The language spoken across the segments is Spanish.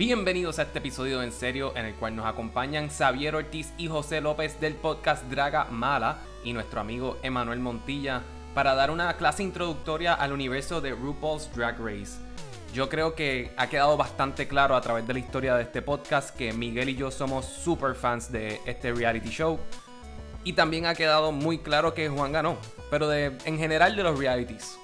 Bienvenidos a este episodio En Serio, en el cual nos acompañan Xavier Ortiz y José López del podcast Draga Mala y nuestro amigo Emanuel Montilla para dar una clase introductoria al universo de RuPaul's Drag Race. Yo creo que ha quedado bastante claro a través de la historia de este podcast que Miguel y yo somos super fans de este reality show. Y también ha quedado muy claro que Juan ganó, pero de, en general de los realities.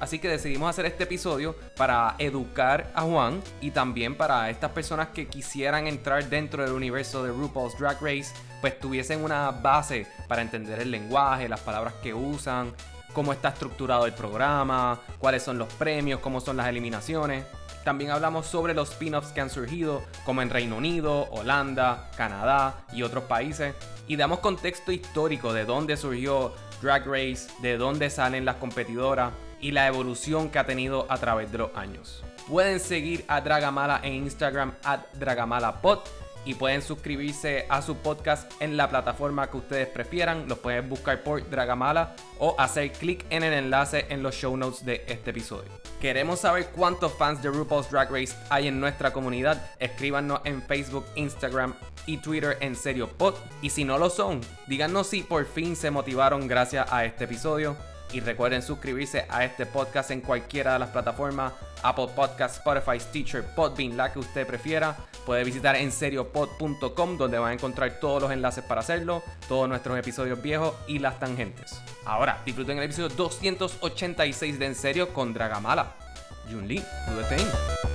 Así que decidimos hacer este episodio para educar a Juan y también para estas personas que quisieran entrar dentro del universo de RuPaul's Drag Race, pues tuviesen una base para entender el lenguaje, las palabras que usan, cómo está estructurado el programa, cuáles son los premios, cómo son las eliminaciones. También hablamos sobre los spin-offs que han surgido, como en Reino Unido, Holanda, Canadá y otros países. Y damos contexto histórico de dónde surgió Drag Race, de dónde salen las competidoras y la evolución que ha tenido a través de los años. Pueden seguir a Dragamala en Instagram at DragamalaPod y pueden suscribirse a su podcast en la plataforma que ustedes prefieran. Los pueden buscar por Dragamala o hacer clic en el enlace en los show notes de este episodio. Queremos saber cuántos fans de RuPaul's Drag Race hay en nuestra comunidad. Escríbanos en Facebook, Instagram y Twitter en serio pod. Y si no lo son, díganos si por fin se motivaron gracias a este episodio. Y recuerden suscribirse a este podcast en cualquiera de las plataformas, Apple Podcasts, Spotify, Stitcher, Podbean, la que usted prefiera. Puede visitar en seriopod.com donde van a encontrar todos los enlaces para hacerlo, todos nuestros episodios viejos y las tangentes. Ahora, disfruten el episodio 286 de En Serio con Dragamala. Jun Lee, do the thing.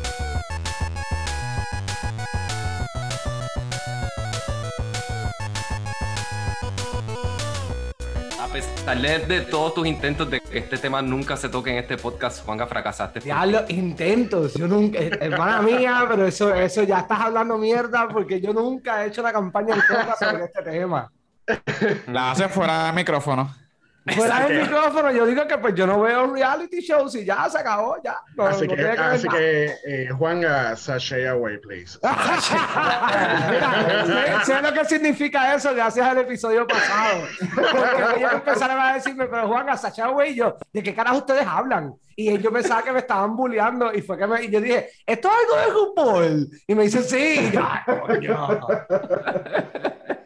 A pesar de, de todos tus intentos de que este tema nunca se toque en este podcast, Juanga, fracasaste. Ya los intentos, yo nunca, hermana mía, pero eso, eso ya estás hablando mierda porque yo nunca he hecho una campaña en contra sobre este tema. La hace fuera del micrófono. Fuera del micrófono, yo digo que pues yo no veo reality shows y ya se acabó, ya. No, así no que, así que eh, Juan, uh, sashay away, please. Mira, sé, sé lo que significa eso gracias al episodio pasado. Porque ellos empezaron a decirme, pero Juan, a Sacha güey, y yo, ¿de qué carajo ustedes hablan? Y yo pensaba que me estaban bulleando y fue que me, y yo dije, ¿esto es algo de RuPaul? Y me dicen, sí. Y yo, "Ay, coño".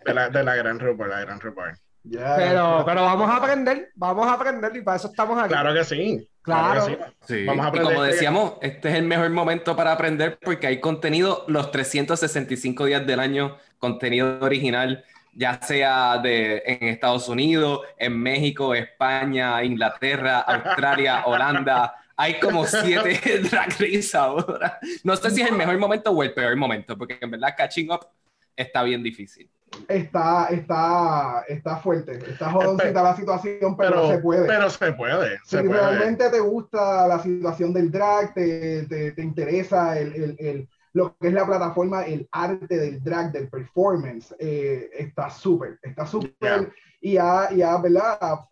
De la, de la gran RuPaul, la gran RuPaul. Pero, pero vamos a aprender, vamos a aprender y para eso estamos aquí. Claro que sí. Claro. que sí. Sí, Vamos a y aprender como que- decíamos, este es el mejor momento para aprender porque hay contenido los 365 días del año, contenido original, ya sea de, en Estados Unidos, en México, España, Inglaterra, Australia, Holanda. Hay como siete drag race ahora. No sé si es el mejor momento o el peor momento, porque en verdad catching up está bien difícil. Está, está, está fuerte, está jodoncita la situación, pero, Pero se puede. Pero se puede. si Se puede. realmente te gusta la situación del drag, te, te, te interesa el, el, el- lo que es la plataforma, el arte del drag, del performance, eh, está súper, está súper Yeah. y ha, y ha, ¿verdad? Ha,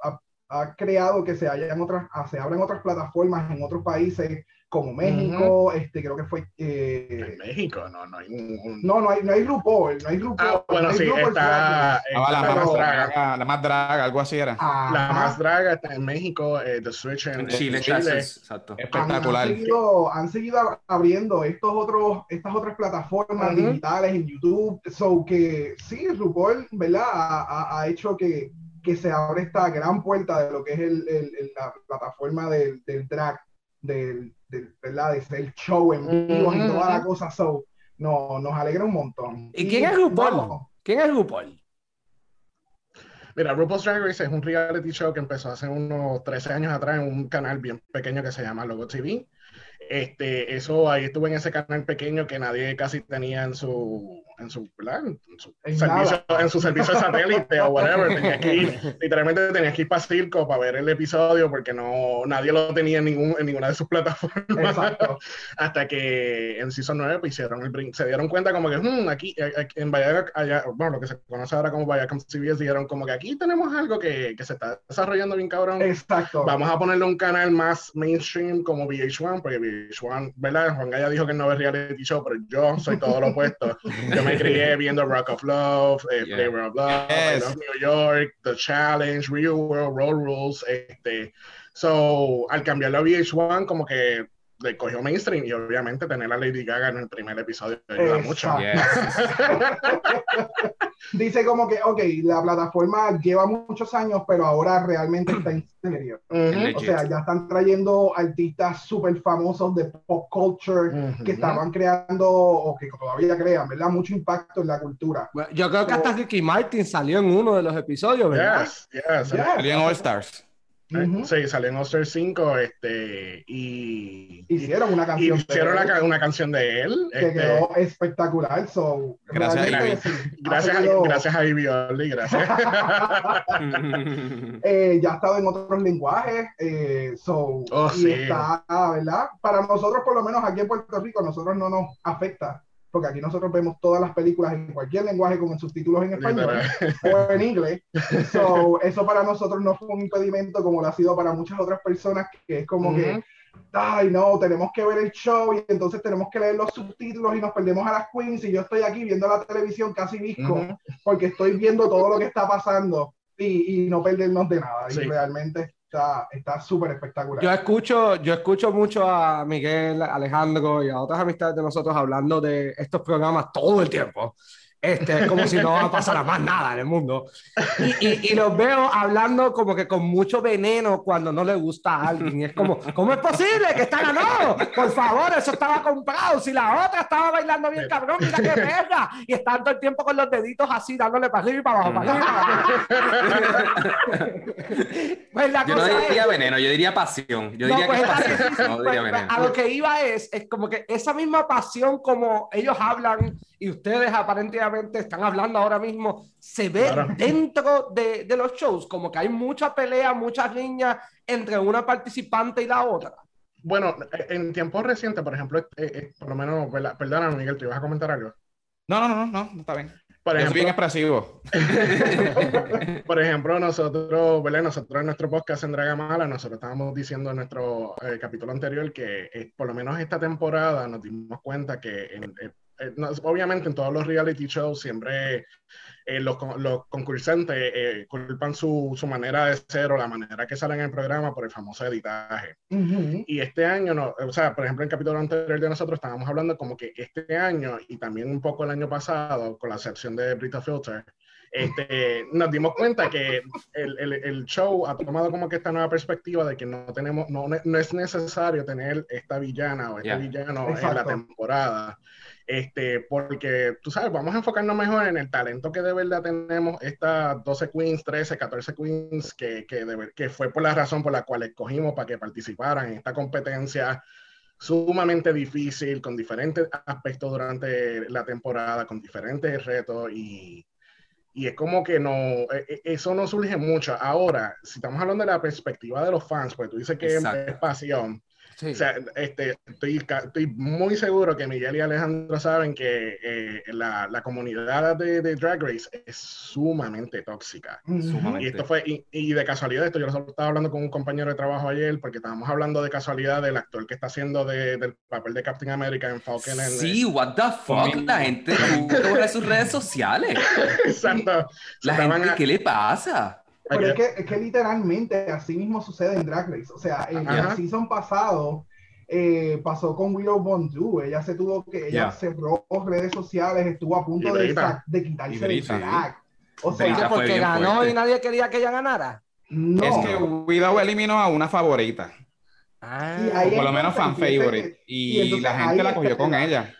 ha- creado que se, hayan otras, se abran otras plataformas en otros países como México, este, creo que fue... eh, En México, no, no hay un. un- no, no hay, no hay RuPaul, no hay RuPaul. Ah, bueno, no hay sí, RuPaul está. Ah, la, está más draga. la más draga, algo así era. La Ajá. más draga está en México, eh, The Switch en, En Chile, Chile. exacto. han, Espectacular. han seguido, han seguido ab- abriendo estos otros, estas otras plataformas Ujú. digitales en YouTube. So que sí, RuPaul, ¿verdad? Ha, ha- ha hecho que, que se abre esta gran puerta de lo que es el, el- el- la plataforma del, del drag, del, del- ¿verdad? De ser show en vivo y toda la cosa. So, no, nos alegra un montón. ¿Y quién es RuPaul? vamos, ¿Quién es RuPaul? Mira, RuPaul's Drag Race es un reality show que empezó hace unos 13 años atrás en un canal bien pequeño que se llama Logo TV. Este, eso, ahí estuve en ese canal pequeño que nadie casi tenía en su, en su. En su, En servicio, en su servicio de satélite o whatever. Tenías que ir, literalmente tenías que ir para Circo para ver el episodio porque no, nadie lo tenía en, ningún, en ninguna de sus plataformas. Exacto. Hasta que en Season 9 pues, hicieron el se dieron cuenta como que "Hmm, aquí, eh, aquí en allá, bueno, lo que se conoce ahora como Viacom CBS, dijeron como que aquí tenemos algo que, que se está desarrollando bien cabrón. Exacto. Vamos a ponerle un canal más mainstream como VH1, porque VH1, ¿verdad? Juan Gaya dijo que no ve reality show, pero yo soy todo lo opuesto. Yo me crié viendo Rock of Love, eh, Yeah. Flavor of Love, I Yes. Love New York, The Challenge, Real World, Road Rules, este. So, al cambiarlo a VH1, como que le cogió mainstream y obviamente tener a Lady Gaga en el primer episodio ayuda mucho. Dice como que, ok, la plataforma lleva muchos años, pero ahora realmente está en serio. O sea, ya están trayendo artistas súper famosos de pop culture que estaban creando, o que todavía crean, ¿verdad? Mucho impacto en la cultura. yo creo que hasta Ricky Martin salió en uno de los episodios, ¿verdad? Yes, yes. Salió en All Stars. Sí, salió en Oster 5 este, y hicieron una canción. Hicieron de él, una, canción de él. Que este, quedó espectacular. So, gracias, a gracias, gracias a Ivy gracias. eh, ya ha estado en otros lenguajes. Eh, so, oh, y está, ¿verdad? Para nosotros, por lo menos aquí en Puerto Rico, nosotros no nos afecta porque aquí nosotros vemos todas las películas en cualquier lenguaje con subtítulos en español o en inglés. So, eso para nosotros no fue un impedimento como lo ha sido para muchas otras personas, que es como que, ay, no, tenemos que ver el show y entonces tenemos que leer los subtítulos y nos perdemos a las queens y yo estoy aquí viendo la televisión casi visco porque estoy viendo todo lo que está pasando y, y no perdernos de nada. Y realmente está súper espectacular. Yo escucho, yo escucho mucho a Miguel, Alejandro y a otras amistades de nosotros hablando de estos programas todo el tiempo. Este, como si no va a pasar más nada en el mundo. Y, y, los veo hablando como que con mucho veneno cuando no le gusta a alguien. Y es como, ¿cómo es posible que está ganado? Por favor, eso estaba comprado. Si la otra estaba bailando bien cabrón, mira qué perra. Y están todo el tiempo con los deditos así, dándole para arriba y para abajo, para arriba pues yo no diría veneno, yo diría pasión. Yo diría que es pasión. No diría veneno. A lo que iba es, es como que esa misma pasión como ellos hablan y ustedes aparentemente están hablando ahora mismo, se ve dentro de, de, los shows, como que hay mucha pelea, muchas líneas entre una participante y la otra. Bueno, en tiempos recientes, por ejemplo, eh, eh, por lo menos, perdóname Miguel, ¿te ibas a comentar algo? No, no, no, no, no está bien. Por ejemplo, es bien expresivo. por ejemplo, nosotros, ¿verdad? Nosotros en nuestro podcast en Dragamala, nosotros estábamos diciendo en nuestro eh, capítulo anterior que por lo menos esta temporada nos dimos cuenta que en, eh, obviamente en todos los reality shows siempre eh, los, los, concursantes eh, culpan su, su, manera de ser o la manera que salen en el programa por el famoso editaje. Y este año, no, o sea, por ejemplo, en el capítulo anterior de nosotros estábamos hablando como que este año y también un poco el año pasado, con la excepción de Brita Filter, este, nos dimos cuenta que el, el, el, show ha tomado como que esta nueva perspectiva de que no tenemos, no, no es necesario tener esta villana o este villano en la temporada. Este, porque tú sabes, vamos a enfocarnos mejor en el talento que de verdad tenemos estas 12 queens, 13, 14 queens, que, que, que fue por la razón por la cual escogimos para que participaran en esta competencia sumamente difícil, con diferentes aspectos durante la temporada, con diferentes retos y, y es como que no, e, e, eso no surge mucho. Ahora, si estamos hablando de la perspectiva de los fans, pues tú dices que es pasión, o sea, este, estoy, estoy, muy seguro que Miguel y Alejandro saben que eh, la, la, comunidad de, de, Drag Race es sumamente tóxica. Y esto fue, y, y, de casualidad, esto yo estaba hablando con un compañero de trabajo ayer, porque estábamos hablando de casualidad del actor que está haciendo de, del papel de Captain America en Falcon. En, sí, what the fuck, la gente cubre sus redes sociales. Exacto. La gente, ¿qué le pasa? Pero es que, es que literalmente así mismo sucede en Drag Race. O sea, en el season pasado eh, pasó con Willow Bondu. Ella se tuvo que, ella cerró redes sociales, estuvo a punto de, de, quitarse el drag. O sea, porque ganó y nadie quería que ella ganara. No. Es que Willow eliminó a una favorita. Ah, por lo menos fan favorite. Y, la gente la cogió con ella.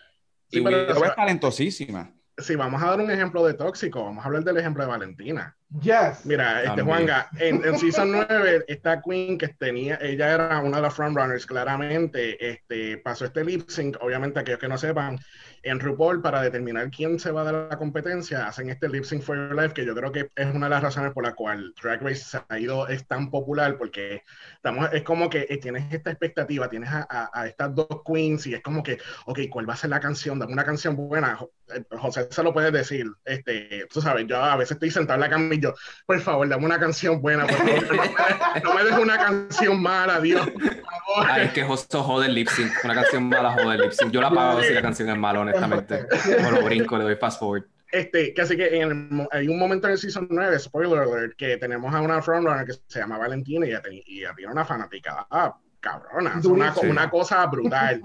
y Willow es talentosísima. Si vamos a dar un ejemplo de tóxico, vamos a hablar del ejemplo de Valentina. Yes. Mira, este Juanga, en, en Season 9, esta Queen que tenía, ella era una de las frontrunners, claramente, este, pasó este lip sync, obviamente aquellos que no sepan, en RuPaul para determinar quién se va de la competencia, hacen este lip sync for your life, que yo creo que es una de las razones por la cual Drag Race se ha ido, es tan popular, porque estamos, es como que eh, tienes esta expectativa, tienes a, a, estas dos queens y es como que, ok, ¿cuál va a ser la canción? Dame una canción buena. Eh, José se lo puede decir, este, tú sabes, yo a veces estoy sentado en la cama y yo, por favor, dame una canción buena, por favor, no, me, dejes una canción mala, Dios. Ay, es que José jode el lip sync, una canción mala jode el lip sync. Yo la pago si la canción es mala, honestamente. O lo brinco, le doy fast forward. Este, que así que en hay un momento en el Season 9, spoiler alert, que tenemos a una frontrunner que se llama Valentina y ella, tiene una fanática cabrona, una, una, cosa brutal.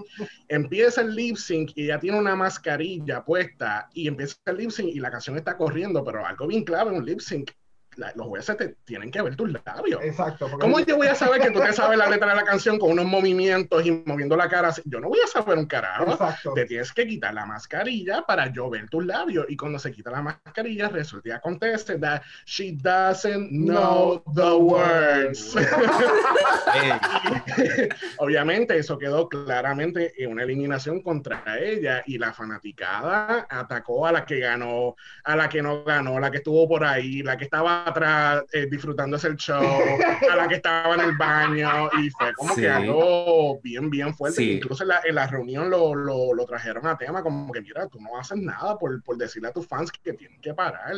empieza el lip sync y ella tiene una mascarilla puesta y empieza el lip sync y la canción está corriendo, pero algo bien clave en un lip sync los jueces te tienen que ver tus labios. Exacto. ¿Cómo yo voy a saber que tú te sabes la letra de la canción con unos movimientos y moviendo la cara? Yo no voy a saber un carajo. Exacto. Te tienes que quitar la mascarilla para yo ver tus labios. Y cuando se quita la mascarilla, resulta conteste that she doesn't know the words. Obviamente, eso quedó claramente en una eliminación contra ella. Y la fanaticada atacó a la que ganó, a la que no ganó, la que estuvo por ahí, la que estaba atrás eh, disfrutándose el show, a la que estaba en el baño, y fue como que algo bien, bien fuerte. Incluso en la, en la reunión lo, lo, lo, trajeron a tema, como que mira, tú no haces nada por, por decirle a tus fans que tienen que parar,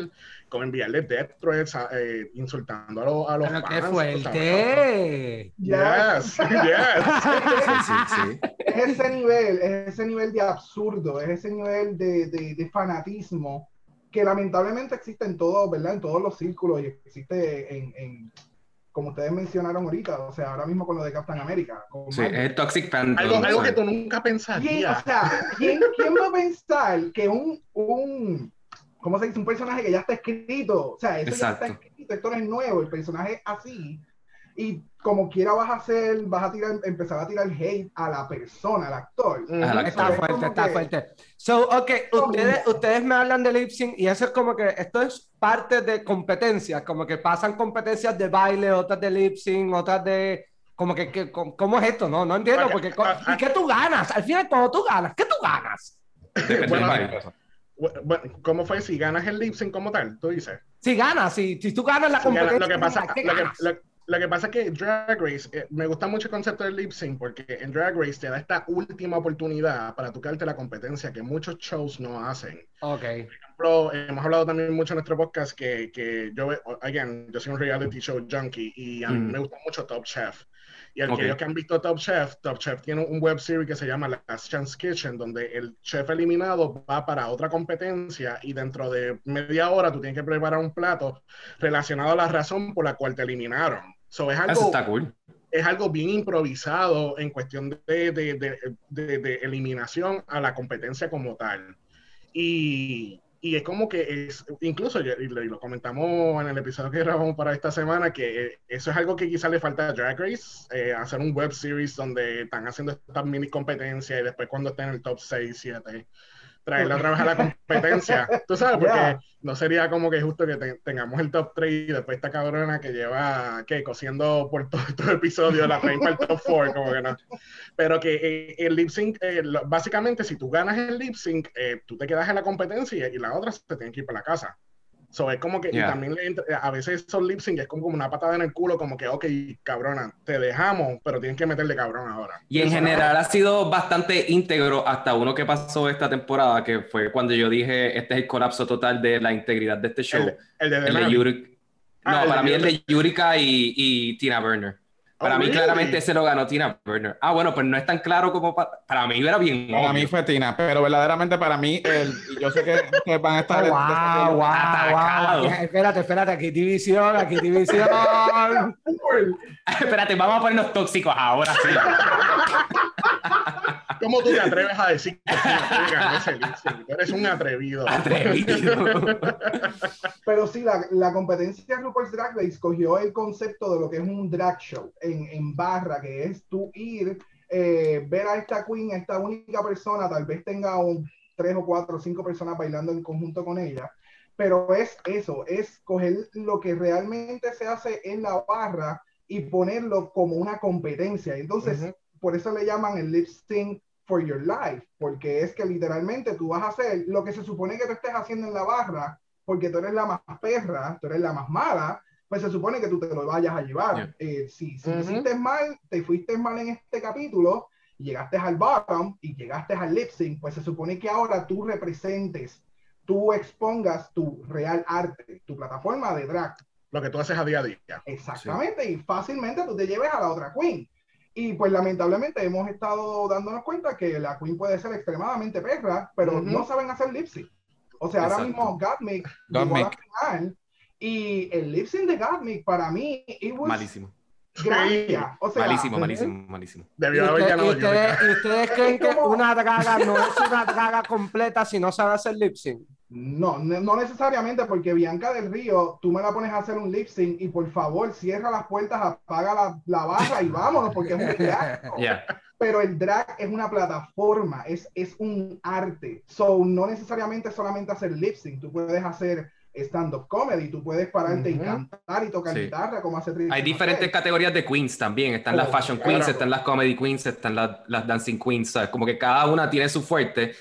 como enviarle death threats, eh, insultando a, lo, a los Pero fans. ¡Qué fuerte! Yes, yes. Es ese nivel, es ese nivel de absurdo, es ese nivel de, de, de fanatismo que lamentablemente existe en todo, ¿verdad? En todos los círculos y existe en, en, como ustedes mencionaron ahorita, o sea, ahora mismo con lo de Captain America. sí, es Toxic. Algo, algo, que tú nunca pensarías. o sea, ¿quién, ¿quién, va a pensar que un, un, ¿cómo se dice? Un personaje que ya está escrito, o sea, eso ya está escrito, esto no es nuevo, el personaje así, y como quiera vas a hacer, vas a tirar, empezar a tirar hate a la persona, al actor. Está fuerte, está fuerte. So, ok, ustedes, ustedes me hablan de lip sync y eso es como que esto es parte de competencias, como que pasan competencias de baile, otras de lip sync, otras de como que, que ¿cómo es esto? No, no entiendo, porque ¿y qué tú ganas? Al final, cuando tú ganas, ¿qué tú ganas? bueno, ¿Cómo fue si ganas el lip sync como tal? Tú dices. Si ganas, si, si tú ganas la competencia. lo que pasa, lo que pasa es que Drag Race, eh, me gusta mucho el concepto del lip sync porque en Drag Race te da esta última oportunidad para tocarte la competencia que muchos shows no hacen. Ok. Por ejemplo, hemos hablado también mucho en nuestro podcast que, que yo, again, yo soy un reality show junkie y a mí mm. me gusta mucho Top Chef. Y aquellos que han visto Top Chef, Top Chef tiene un web series que se llama Last Chance Kitchen, donde el chef eliminado va para otra competencia y dentro de media hora tú tienes que preparar un plato relacionado a la razón por la cual te eliminaron. So, es algo, Es algo bien improvisado en cuestión de, de, de, de, eliminación a la competencia como tal. Y, y es como que es, incluso, y lo, comentamos en el episodio que grabamos para esta semana, que eso es algo que quizá le falta a Drag Race, eh, hacer un web series donde están haciendo estas mini competencias y después cuando estén en el top 6, 7, traerla otra vez a la competencia. Tú sabes, porque no sería como que justo que tengamos el top 3 y después esta cabrona que lleva, ¿qué? Cosiendo por todo, el episodio, la traen para el top 4, como que no. Pero que eh, el lip sync, eh, básicamente, si tú ganas el lip sync, eh, tú te quedas en la competencia y la otra se tiene que ir para la casa. So, es como que también a veces esos lip sync es como, una patada en el culo, como que, ok, cabrona, te dejamos, pero tienes que meterle cabrón ahora. Y en general ha sido bastante íntegro hasta uno que pasó esta temporada, que fue cuando yo dije, este es el colapso total de la integridad de este show. El, de, el ah, No, para mí el de Yurika y, y Tina Burner. Para oh, mí, claramente, se lo ganó Tina Burner. Ah, bueno, pues no es tan claro como para, para mí, era bien. Para mí fue Tina, pero verdaderamente para mí, el, yo sé que van a estar. Oh, wow, wow, wow. Espérate, espérate, aquí división, aquí división. espérate, vamos a ponernos tóxicos ahora sí. ¿Cómo tú te atreves a decir que tú eres un atrevido? Atrevido. Pero sí, la, la competencia RuPaul's Drag Race cogió el concepto de lo que es un drag show en, en barra, que es tú ir, eh, ver a esta queen, a esta única persona, tal vez tenga un, tres o cuatro o cinco personas bailando en conjunto con ella, pero es eso, es coger lo que realmente se hace en la barra y ponerlo como una competencia. Entonces, por eso le llaman el lip sync for your life, porque es que literalmente tú vas a hacer lo que se supone que tú estés haciendo en la barra, porque tú eres la más perra, tú eres la más mala, pues se supone que tú te lo vayas a llevar. Eh, si si hiciste mal, te fuiste mal en este capítulo, llegaste al bottom y llegaste al lip sync, pues se supone que ahora tú representes, tú expongas tu real arte, tu plataforma de drag. Lo que tú haces a día a día. Exactamente, y fácilmente tú te lleves a la otra queen. Y pues lamentablemente hemos estado dándonos cuenta que la Queen puede ser extremadamente perra, pero no saben hacer lip sync. O sea, ahora mismo Gottmik llegó a la final y el lip sync de Gottmik para mí Malísimo. Gracias. O sea, malísimo, malísimo, malísimo. Debió haber ganado. ¿Y ustedes, ¿Y ustedes creen que una draga no es una draga completa si no sabe hacer lip sync? No, no necesariamente, porque Bianca del Río, tú me la pones a hacer un lip sync y por favor cierra las puertas, apaga la, la barra y vámonos, porque es un drag. Pero el drag es una plataforma, es, es un arte. So, no necesariamente solamente hacer lip sync, tú puedes hacer stand-up comedy. Tú puedes pararte y cantar y tocar guitarra como hace Hay diferentes categorías de queens también. Están las oh, fashion queens, están las comedy queens, están las, las dancing queens. ¿sabes? Como que cada una tiene su fuerte.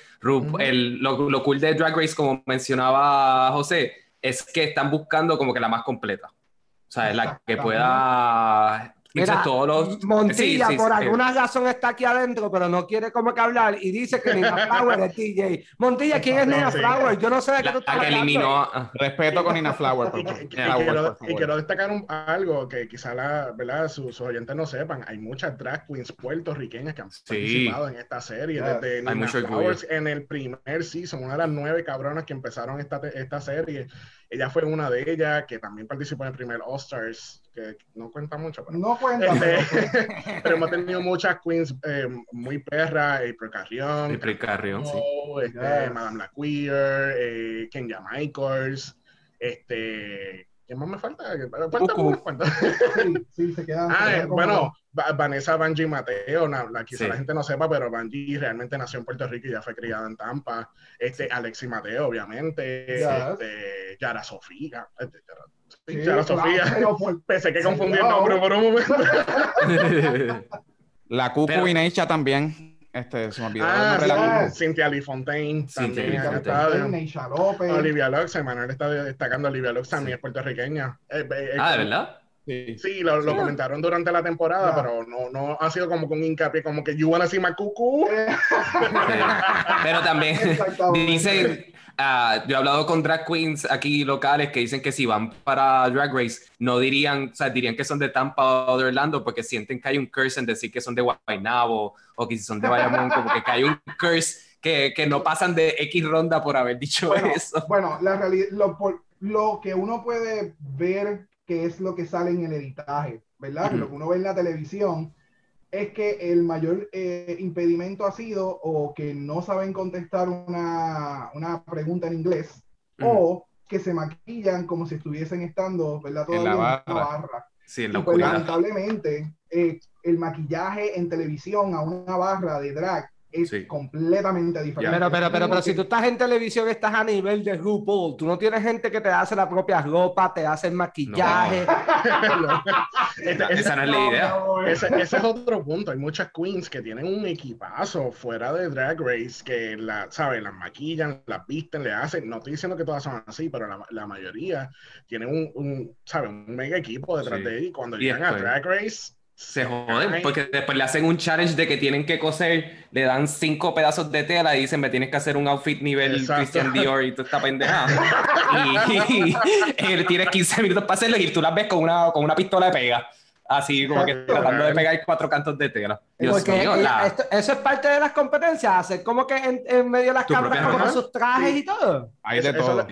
el, lo, lo, cool de Drag Race, como mencionaba José, es que están buscando como que la más completa. O sea, la que pueda Mira, todos Montilla por alguna razón está aquí adentro, pero no quiere como que hablar y dice que Nina Flower es DJ. Montilla, ¿quién es Nina Flower? Yo no sé de qué tú estás eliminó. Respeto con Nina Flower. y, quiero, destacar algo que quizá la, ¿verdad? Sus, oyentes no sepan. Hay muchas drag queens puertorriqueñas que han participado en esta serie. Desde Nina Flowers en el primer season, una de las nueve cabronas que empezaron esta, esta serie. Ella fue una de ellas que también participó en el primer All Stars, que no cuenta mucho. Pero, no cuenta. Este, pero hemos tenido muchas queens eh, muy perras, April Carrión. April Carrión, sí. Este, Madame La Queer, eh, Kenya Michaels, este... ¿Quién más me falta? Falta sí, sí, se. Ah, eh, bueno, Vanessa Banji Mateo, la, quizá la gente no sepa, pero Banji realmente nació en Puerto Rico y ya fue criada en Tampa. Este, Alexi Mateo, obviamente. Este, Yara Sofía. Este, Yara, Sofía. Pensé que confundí el nombre por un momento. la Cucu Inecha también. Este, se me olvidó ah, el nombre sí, Cynthia Lee Fontaine. Cynthia López. Olivia Lux, Manuel está destacando. Olivia Lux también es puertorriqueña. Eh, eh, ah, ¿de verdad? Sí, lo, lo comentaron durante la temporada, pero no, no ha sido como con hincapié, como que you wanna see my cuckoo. pero también dicen, uh, yo he hablado con drag queens aquí locales que dicen que si van para Drag Race, no dirían, o sea, dirían que son de Tampa o de Orlando porque sienten que hay un curse en decir que son de Guaynabo o que si son de Bayamón, como que, hay un curse que, que, no pasan de X ronda por haber dicho eso. Bueno, la realidad, lo, lo que uno puede ver que es lo que sale en el editaje, ¿verdad? Lo que uno ve en la televisión es que el mayor eh, impedimento ha sido o que no saben contestar una, una pregunta en inglés o que se maquillan como si estuviesen estando, ¿verdad? Todavía en la barra. Sí, en la pues, lamentablemente, eh, el maquillaje en televisión a una barra de drag es completamente diferente. Pero, pero, pero, pero, si tú estás en televisión, estás a nivel de RuPaul. Tú no tienes gente que te hace la propia ropa, te hace el maquillaje. esa no es la idea. Ese, ese, es otro punto. Hay muchas queens que tienen un equipazo fuera de Drag Race que, la, ¿sabes? Las maquillan, las visten, le hacen. No estoy diciendo que todas son así, pero la, la mayoría tienen un, un, ¿sabes? Un mega equipo detrás de ellos. Y cuando llegan a Drag Race se joden, porque después le hacen un challenge de que tienen que coser, le dan cinco pedazos de tela y dicen, me tienes que hacer un outfit nivel Christian Dior y tú estás pendejada. y, y, tienes 15 minutos para hacerlo y tú las ves con una, con una pistola de pega. Así como que tratando de pegar cuatro cantos de tela. porque eso es parte de las competencias, hacer como que en, medio de las cámaras como sus trajes y todo. Hay de todo.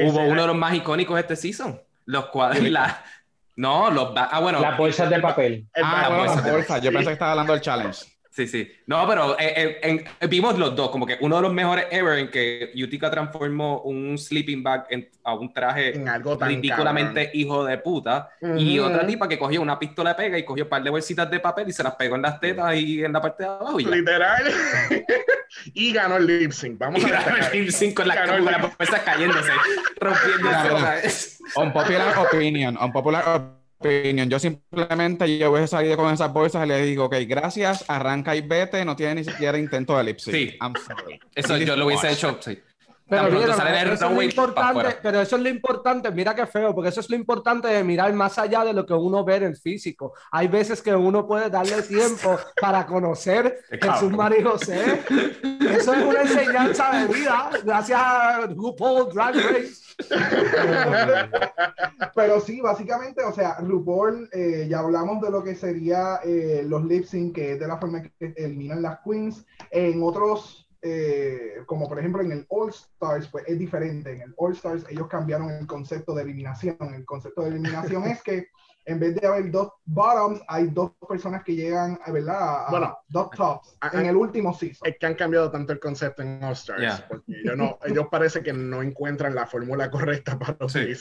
Hubo uno de los más icónicos este season. Los cuadros y la, no, los ah, bueno. Las bolsas de papel. ah, la bolsa. Yo pensé que estaba hablando del challenge. Sí, sí. No, pero eh, eh, vimos los dos, como que uno de los mejores ever en que Utica transformó un sleeping bag a un traje en algo tan ridículamente hijo de puta. Y otra tipa que cogió una pistola de pega y cogió un par de bolsitas de papel y se las pegó en las tetas y en la parte de abajo. Literal. y ganó el lip sync. Vamos a ganó el lip sync con la, con la cayéndose, rompiéndose. Un popular opinion, un popular opinión. Yo simplemente yo hubiese salido con esas bolsas y le digo, ok, gracias, arranca y vete, no tiene ni siquiera intento de elipsis. Sí. I'm sorry. Eso yo lo hubiese hecho, sí. Pero, eso es lo importante, pero eso es lo importante, mira qué feo, porque eso es lo importante de mirar más allá de lo que uno ve en el físico. Hay veces que uno puede darle tiempo para conocer Jesús María José. Eso es una enseñanza de vida, gracias a RuPaul Drag Race. Pero sí, básicamente, o sea, RuPaul, eh, ya hablamos de lo que sería eh, los lip sync, que es de la forma que eliminan las queens. En otros eh, como por ejemplo en el All Stars, pues es diferente. En el All Stars ellos cambiaron el concepto de eliminación. El concepto de eliminación es que en vez de haber dos bottoms, hay dos personas que llegan, ¿verdad? A, bueno, dos tops en el último season. Es que han cambiado tanto el concepto en All Stars, porque ellos, no, ellos parece que no encuentran la fórmula correcta para los sí.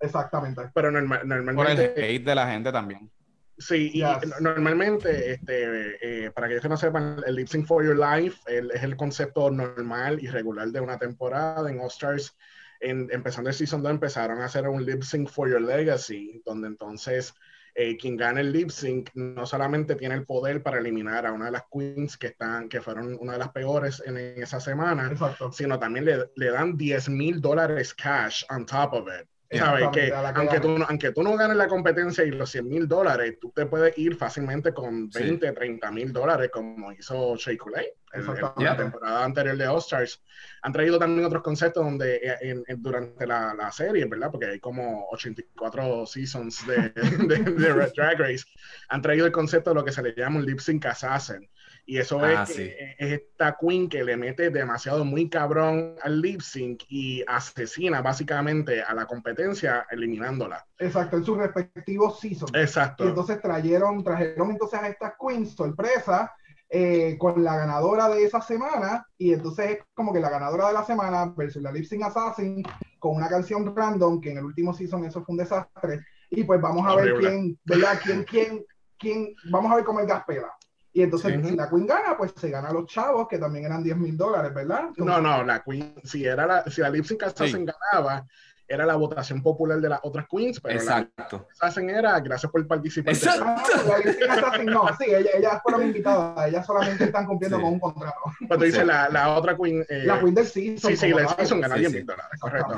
Exactamente. Pero normalmente... Por el hate de la gente también. Sí, y normalmente, este, eh, para aquellos que no sepan, el Lip Sync for Your Life es el concepto normal y regular de una temporada. En All Stars, en, empezando el Season 2, empezaron a hacer un Lip Sync for Your Legacy, donde entonces eh, quien gana el Lip Sync no solamente tiene el poder para eliminar a una de las queens que, están, que fueron una de las peores en, esa semana, sino también le, le dan 10 mil dólares cash on top of it. ¿Sabes? Que aunque tú, aunque tú no ganes la competencia y los 100 mil dólares, tú te puedes ir fácilmente con 20, 30 mil dólares, como hizo Shea Coulee en, la temporada anterior de All-Stars. Han traído también otros conceptos donde eh, durante la, la, serie, ¿verdad? Porque hay como 84 seasons de, de, de, Drag Race. Han traído el concepto de lo que se le llama un lip sync assassin y eso ah, es, esta queen que le mete demasiado muy cabrón al lip sync y asesina básicamente a la competencia eliminándola. Exacto, en sus respectivos seasons. Exacto. Y entonces trajeron, trajeron entonces a estas queens sorpresa eh, con la ganadora de esa semana y entonces es como que la ganadora de la semana versus la lip sync assassin con una canción random que en el último season eso fue un desastre y pues vamos a ver quién, ¿verdad? ¿Quién, quién, quién, vamos a ver cómo el gas pela. Y entonces, si la Queen gana, pues se gana a los chavos, que también eran 10 mil dólares, ¿verdad? no, no, la Queen, si, era la, si la Lip Sync Assassin ganaba, era la votación popular de las otras queens, pero Exacto. la Assassin era gracias por participar. Exacto. la Lip Sync Assassin no, sí, ellas, fueron invitadas, ellas solamente están cumpliendo con un contrato. Cuando dice la, la, otra Queen. Eh, la Queen del Season. Sí, sí, la Season gana 10 mil dólares, correcto.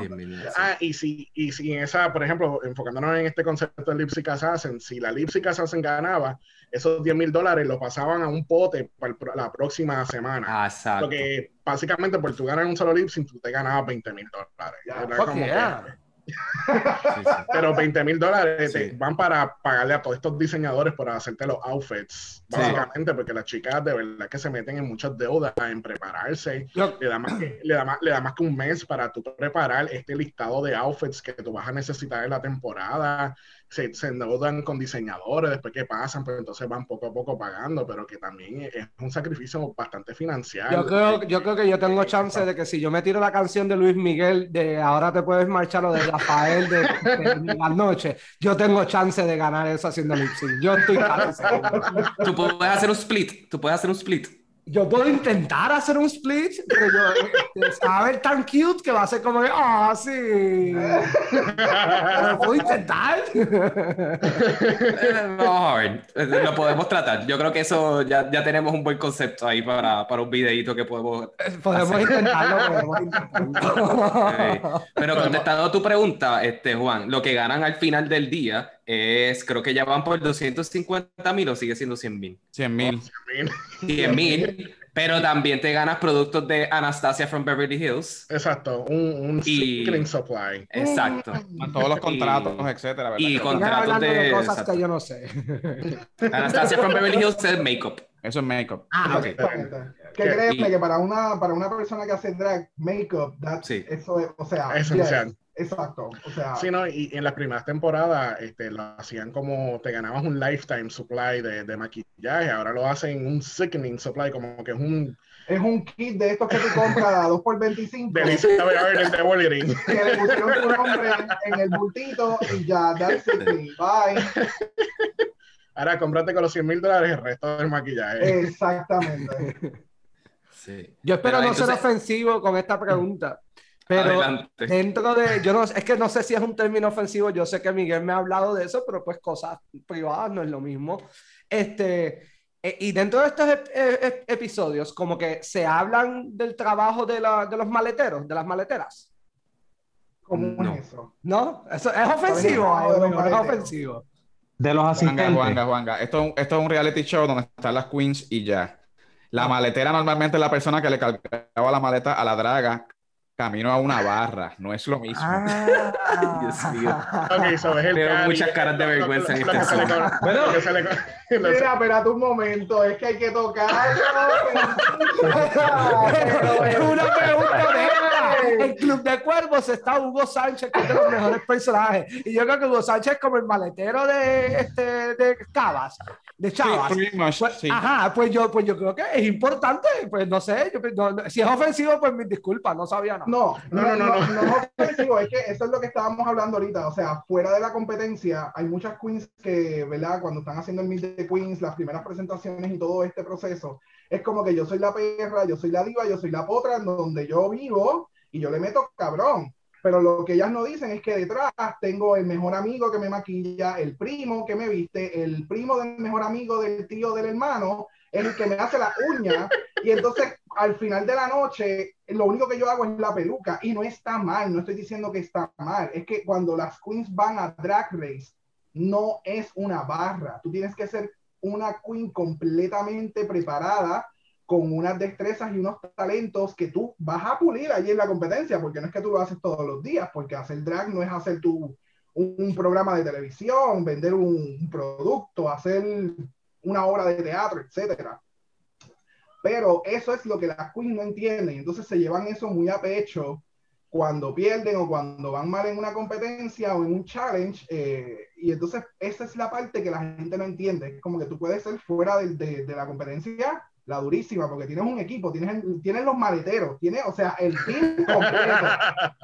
ah, y si, y si en esa, por ejemplo, enfocándonos en este concepto de Lip Sync Assassin, si la Lip Sync Assassin ganaba, esos 10 mil dólares lo pasaban a un pote para la próxima semana. Ah, exacto. Porque básicamente por tú ganar un solo lip sync, tú te ganabas 20 mil dólares. Pero 20 mil dólares van para pagarle a todos estos diseñadores por hacerte los outfits, básicamente, porque las chicas de verdad que se meten en muchas deudas en prepararse. Le, da más que, le, da más, le da más que un mes para tú preparar este listado de outfits que tú vas a necesitar en la temporada se, se, endeudan con diseñadores, después que pasan, pues entonces van poco a poco pagando, pero que también es un sacrificio bastante financiero. Yo creo, yo creo que yo tengo chance de que si yo me tiro la canción de Luis Miguel de Ahora te puedes marchar o de Rafael de, de, la noche, yo tengo chance de ganar eso haciendo lip sync. Yo estoy Tú puedes hacer un split, tú puedes hacer un split yo puedo intentar hacer un split, pero yo, este, a ver tan cute que va a ser como que, ah, sí. Pero puedo intentar. no, lo podemos tratar. Yo creo que eso ya, ya tenemos un buen concepto ahí para, para un videito que podemos. Podemos intentarlo, podemos intentarlo. Pero contestando a tu pregunta, este, Juan, lo que ganan al final del día es, creo que ya van por 250 mil o sigue siendo 100 mil. 100 mil. 100 mil. Pero también te ganas productos de Anastasia from Beverly Hills. Exacto, un, un supply. Exacto. Con todos los contratos, etcétera. Y contratos de, cosas que yo no sé. Anastasia from Beverly Hills es makeup. Eso es makeup. Ah, ok. Que créeme que para una, para una persona que hace drag, makeup, eso es, o sea, es esencial. Exacto, o sea. Sí, no, y, en las primeras temporadas este, lo hacían como te ganabas un lifetime supply de, de maquillaje, ahora lo hacen un sickening supply, como que es un. Es un kit de estos que tú compras a 2 por 25 Delicia de ver el de Que le pusieron tu nombre en, el bultito y ya, that's it, bye. Ahora cómprate con los 100 mil dólares el resto del maquillaje. Exactamente. Sí. Yo espero no ser ofensivo con esta pregunta. Pero dentro de, yo no, es que no sé si es un término ofensivo, yo sé que Miguel me ha hablado de eso, pero pues cosas privadas no es lo mismo. Este, e, y dentro de estos episodios, como que se hablan del trabajo de, la, de los maleteros, de las maleteras. ¿Cómo no. es eso? ¿No? Eso es ofensivo, es ofensivo. De los asistentes. Juanga, Juanga, Esto, esto es un reality show donde están las queens y ya. La ah. maletera normalmente es la persona que le cargaba la maleta a la draga camino a una barra, no es lo mismo. Ah, Dios mío. Okay, so es Tengo muchas caras de vergüenza en este Bueno, mira, espérate un momento, es que hay que tocarlo. es una pregunta de Club de Cuervos está Hugo Sánchez, que es de los mejores personajes. Y yo creo que Hugo Sánchez es como el maletero de, este, de Cabas, de Chavas. Pues, ajá, pues yo, pues yo creo que es importante, pues no sé, si es ofensivo, pues mis disculpas, no sabía nada. No, no, no, no, no, no, es ofensivo, es que eso es lo que estábamos hablando ahorita, o sea, fuera de la competencia, hay muchas queens que, ¿verdad? Cuando están haciendo el Meet de Queens, las primeras presentaciones y todo este proceso, es como que yo soy la perra, yo soy la diva, yo soy la potra, en donde yo vivo y yo le meto cabrón. Pero lo que ellas no dicen es que detrás tengo el mejor amigo que me maquilla, el primo que me viste, el primo del mejor amigo del tío del hermano, el que me hace la uña. Y entonces al final de la noche, lo único que yo hago es la peluca y no está mal, no estoy diciendo que está mal. Es que cuando las queens van a drag race, no es una barra. Tú tienes que ser una queen completamente preparada con unas destrezas y unos talentos que tú vas a pulir allí en la competencia, porque no es que tú lo haces todos los días, porque hacer drag no es hacer tu, un, programa de televisión, vender un, producto, hacer una obra de teatro, etcétera. Pero eso es lo que las queens no entienden, entonces se llevan eso muy a pecho cuando pierden o cuando van mal en una competencia o en un challenge. Eh, y entonces esa es la parte que la gente no entiende. Es como que tú puedes ser fuera de, de, de la competencia la durísima, porque tienes un equipo, tienes, tienes los maleteros, tienes, o sea, el team completo,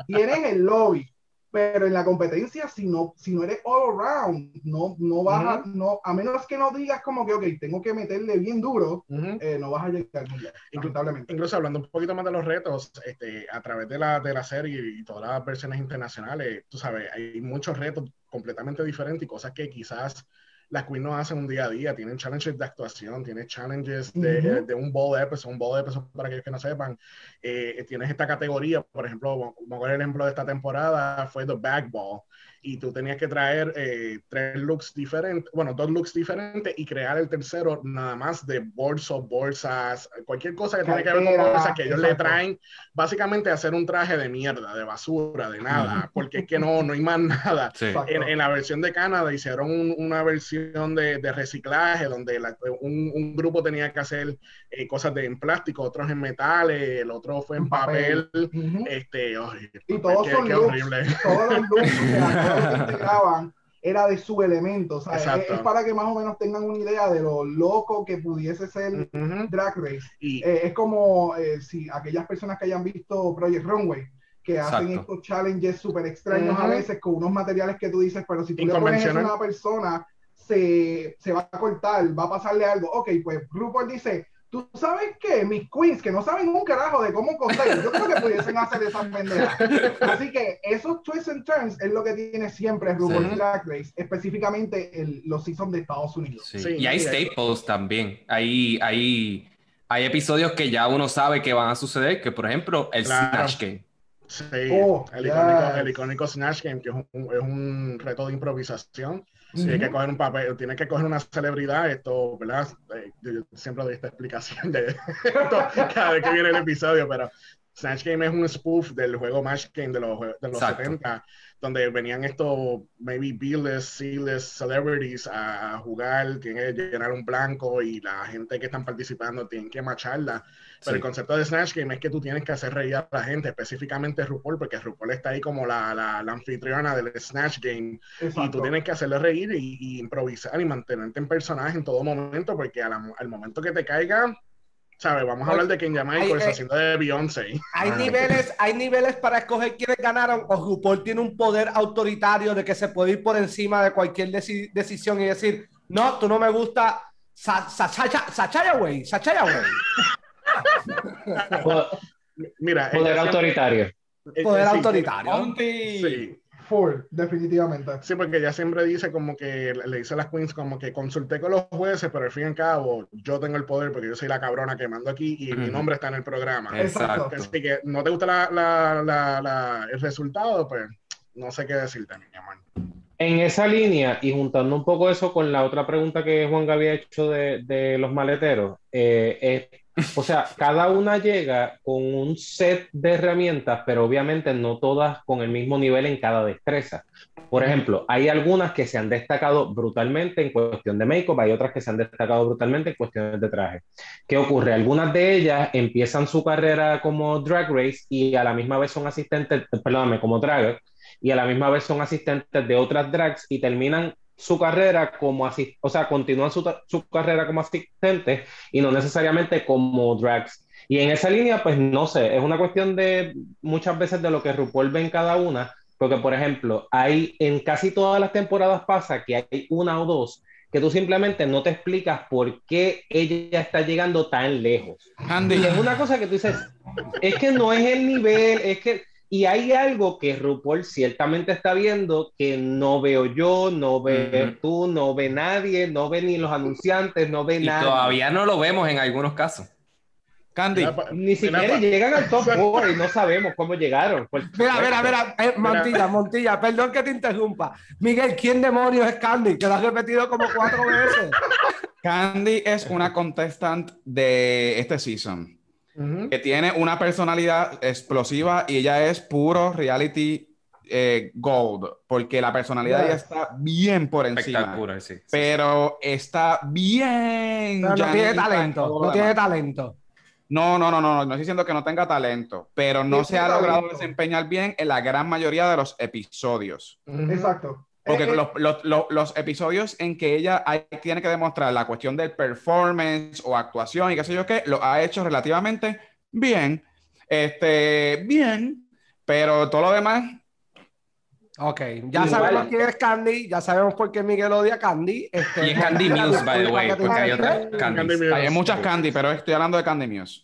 tienes el lobby, pero en la competencia, si no, si no eres all around, no, no vas a, no, a menos que no digas como que, ok, tengo que meterle bien duro, eh, no vas a llegar incluso, incluso hablando un poquito más de los retos, este, a través de la, de la serie y todas las versiones internacionales, tú sabes, hay muchos retos completamente diferentes y cosas que quizás las queens no hacen un día a día, tienen challenges de actuación, tienen challenges de, de un ball episode, un ball episode para aquellos que no sepan, eh, tienes esta categoría, por ejemplo, como el ejemplo de esta temporada fue The Bag Ball, y tú tenías que traer eh, tres looks diferentes, bueno, dos looks diferentes y crear el tercero nada más de bolsos, bolsas, cualquier cosa que tenga que ver con bolsas que ellos le traen, básicamente hacer un traje de mierda, de basura, de nada, porque es que no, no hay más nada. En, en, la versión de Canadá hicieron una versión de, de reciclaje donde un, un, grupo tenía que hacer eh, cosas de, en plástico, otros en metales, el otro fue en papel, este, y todos son looks, todos los looks que integraban era de su elemento. O es, para que más o menos tengan una idea de lo loco que pudiese ser Drag Race. Y, eh, es como eh, si aquellas personas que hayan visto Project Runway, que hacen estos challenges súper extraños a veces con unos materiales que tú dices, pero si tú le pones a una persona, se, se, va a cortar, va a pasarle algo. Ok, pues RuPaul dice, ¿Tú sabes qué? Mis queens que no saben un carajo de cómo coser, yo creo que pudiesen hacer esas pendejas. Así que esos twists and turns es lo que tiene siempre RuPaul's Drag Race, específicamente el, los seasons de Estados Unidos. Sí. y hay staples también. Hay, hay, hay episodios que ya uno sabe que van a suceder, que por ejemplo el Snatch Game. Sí, oh, el, icónico, el, icónico, Snatch Game, que es un, es un reto de improvisación tiene que coger un papel, tiene que coger una celebridad, esto, ¿verdad? Eh, yo, siempre doy esta explicación de cada vez que viene el episodio, pero Snatch Game es un spoof del juego Match Game de los, de los 70, donde venían estos, maybe B-list, C-list celebrities a, jugar, tienen que llenar un blanco y la gente que están participando tienen que macharla. Pero el concepto de Snatch Game es que tú tienes que hacer reír a la gente, específicamente RuPaul, porque RuPaul está ahí como la, la, anfitriona del Snatch Game. Y tú tienes que hacerle reír y, improvisar y mantenerte en personaje en todo momento, porque al momento que te caiga, ¿sabes? Vamos a hablar de Kenya Michaels haciendo de Beyoncé. Hay niveles, hay niveles para escoger quiénes ganaron. O RuPaul tiene un poder autoritario de que se puede ir por encima de cualquier decisión y decir, no, tú no me gusta. Sachaya, güey, Sachaya, güey. Mira, poder autoritario. Poder autoritario. Sí definitivamente. Sí, porque ella siempre dice como que le dice a las queens como que consulté con los jueces, pero al fin y al cabo yo tengo el poder porque yo soy la cabrona que mando aquí y mi nombre está en el programa. Exacto. Así que no te gusta la, la, el resultado, pues no sé qué decirte, mi amor. En esa línea, y juntando un poco eso con la otra pregunta que Juan había hecho de, de los maleteros, eh, o sea, cada una llega con un set de herramientas, pero obviamente no todas con el mismo nivel en cada destreza. Por ejemplo, hay algunas que se han destacado brutalmente en cuestión de make-up, hay otras que se han destacado brutalmente en cuestiones de traje. ¿Qué ocurre? Algunas de ellas empiezan su carrera como drag race y a la misma vez son asistentes, perdóname, como drag, y a la misma vez son asistentes de otras drags y terminan su carrera como así, o sea, continúan su, su, carrera como asistentes y no necesariamente como drags. Y en esa línea, pues no sé, es una cuestión de muchas veces de lo que RuPaul ve en cada una, porque por ejemplo, hay en casi todas las temporadas pasa que hay una o dos que tú simplemente no te explicas por qué ella está llegando tan lejos. Andy. Y es una cosa que tú dices, es que no es el nivel, es que y hay algo que RuPaul ciertamente está viendo que no veo yo, no ve Ujú. tú, no ve nadie, no ve ni los anunciantes, no ve Y nadie. todavía no lo vemos en algunos casos. Candy. Ni siquiera llegan al top 4 y no sabemos cómo llegaron. Mira, mira, mira, eh, Montilla, Montilla, perdón que te interrumpa. Miguel, ¿quién demonios es Candy? Que lo has repetido como cuatro veces. Candy es una contestant de este season. Que tiene una personalidad explosiva y ella es puro reality eh, gold, porque la personalidad ella está bien por encima, Espectacular, sí. sí. pero está bien. Pero no tiene talento, no tiene demás. talento. No, no, no, no, no, no estoy diciendo que no tenga talento, pero no se ha logrado talento. desempeñar bien en la gran mayoría de los episodios. Exacto. Porque Eh, eh, los, los- los- los episodios en que ella hay- tiene que demostrar la cuestión del performance o actuación y qué sé yo qué, lo ha hecho relativamente bien. Este, bien, pero todo lo demás, Ok, ya sabemos quién es Candy, ya sabemos por qué Miguel odia a Candy. Este, Y es Candy Muse, by the way, porque hay otras Candy hay muchas Candy, pero estoy hablando de Candy Muse.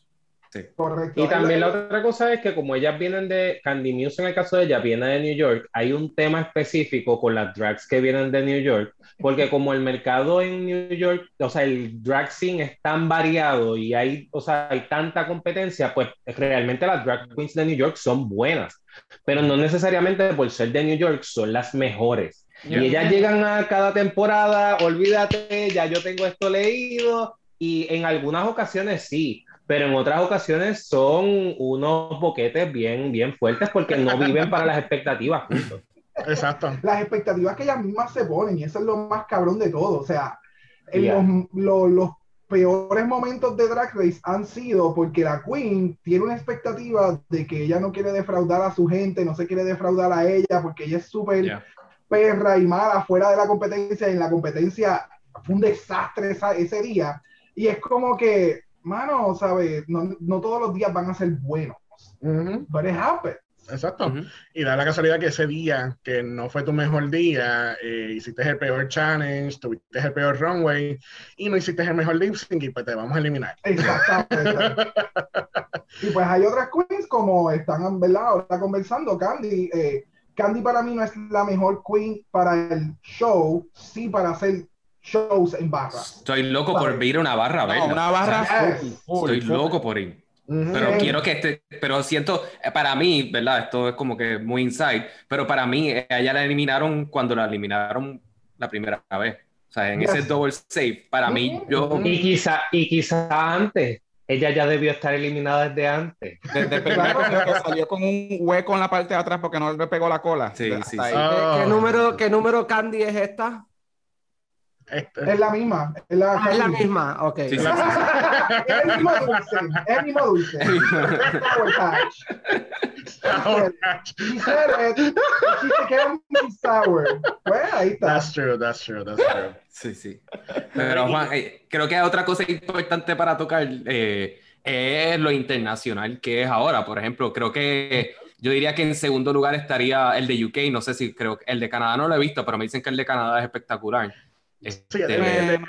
Correcto. Y también la otra cosa es que como ellas vienen de, Candy Muse en el caso de ella viene de New York, hay un tema específico con las drags que vienen de New York, porque como el mercado en New York, o sea, el drag scene es tan variado y hay, o sea, hay tanta competencia, pues realmente las drag queens de New York son buenas, pero no necesariamente por ser de New York son las mejores. Yeah. Y ellas llegan a cada temporada, olvídate, ya yo tengo esto leído, y en algunas ocasiones sí, pero en otras ocasiones son unos boquetes bien, bien fuertes porque no viven para las expectativas. punto. Exacto. las expectativas que ellas mismas se ponen, y eso es lo más cabrón de todo. O sea, en Ya. los, los- los peores momentos de Drag Race han sido porque la Queen tiene una expectativa de que ella no quiere defraudar a su gente, no se quiere defraudar a ella, porque ella es súper Yeah. perra y mala fuera de la competencia. Y en la competencia fue un desastre esa- ese día. Y es como que, mano, ¿sabes? No, no todos los días van a ser buenos. Ujú. But it happens. Exacto. Y da la casualidad que ese día, que no fue tu mejor día, eh, hiciste el peor challenge, tuviste el peor runway y no hiciste el mejor lip sync y pues te vamos a eliminar. Exactamente. y pues hay otras queens como están, ¿verdad? Ahora conversando, Candy. eh, Candy para mí no es la mejor queen para el show, sí para hacer shows en barra. Estoy loco por ir a una barra, No, ¿verdad? una barra Yes. full, full, Estoy full. loco por ir. Pero quiero que este, pero siento, eh, para mí, ¿verdad? Esto es como que muy inside, pero para mí, eh, ella la eliminaron cuando la eliminaron la primera vez. O sea, en Yes. ese double save, para mí, yo, Y quizá, y quizá antes, ella ya debió estar eliminada desde antes. Desde el primer que salió con un hueco en la parte de atrás porque no le pegó la cola. Sí, sí, sí. Ah. ¿Qué, qué número, ¿Qué número Candy es esta? Este- Es la misma. Es la, Ah, es la misma, ok. Sí, sí, sí. es el mismo dulce. Es el mismo dulce. Sour Patch. Sour Patch. She said it. She se queda muy sour. Pues ahí está. That's true, that's true, that's true. Sí, sí. Pero Juan, eh, creo que otra cosa importante para tocar eh, es lo internacional que es ahora. Por ejemplo, creo que yo diría que en segundo lugar estaría el de UK. No sé si creo que el de Canadá no lo he visto, pero me dicen que el de Canadá es espectacular. Sí, Este, el, el de,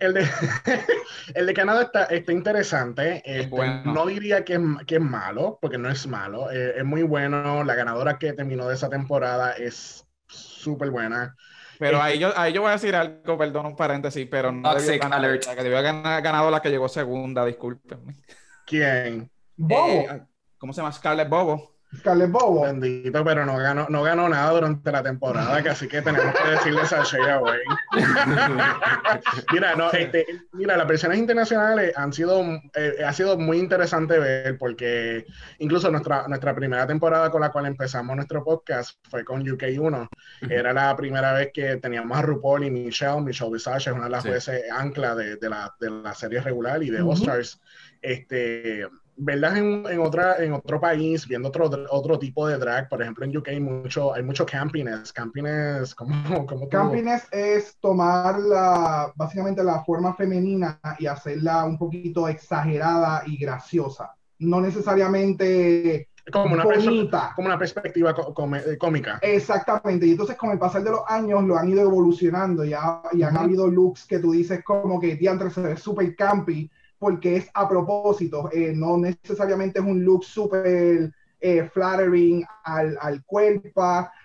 el de- el de Canadá está, está interesante. Este, bueno. No diría que es, que es malo, porque no es malo. Eh, es muy bueno. La ganadora que terminó de esa temporada es súper buena. Pero ahí yo, ahí yo voy a decir algo, perdón, un paréntesis, pero no debió ganar, alert. la que debió haber ganado la que llegó segunda, discúlpenme. ¿Quién? Bobo. Eh, ¿Cómo se llama? Scarlett Bobo. Scarlett Bobo. Bendito, pero no ganó, no ganó nada durante la temporada, que así que tenemos que decirle a Shea güey. mira, no, este, mira, las versiones internacionales han sido, eh, ha sido muy interesante ver, porque incluso nuestra, nuestra primera temporada con la cual empezamos nuestro podcast fue con UK1. Era la primera vez que teníamos a RuPaul y Michelle. Michelle Visage es una de las jueces ancla de, de, la, de la serie regular y de All Stars. Este, verlas en, en, otra, en otro país, viendo otro, otro tipo de drag, por ejemplo en UK hay mucho, hay mucho campiness, campiness, ¿cómo, cómo Campiness es tomar la, básicamente la forma femenina y hacerla un poquito exagerada y graciosa, no necesariamente como una, bonita. como una perspectiva cómica. Exactamente, y entonces con el pasar de los años lo han ido evolucionando, ya, y han habido looks que tú dices como que diantre se ve súper campy, porque es a propósito, eh, no necesariamente es un look súper eh, flattering al, al cuerpo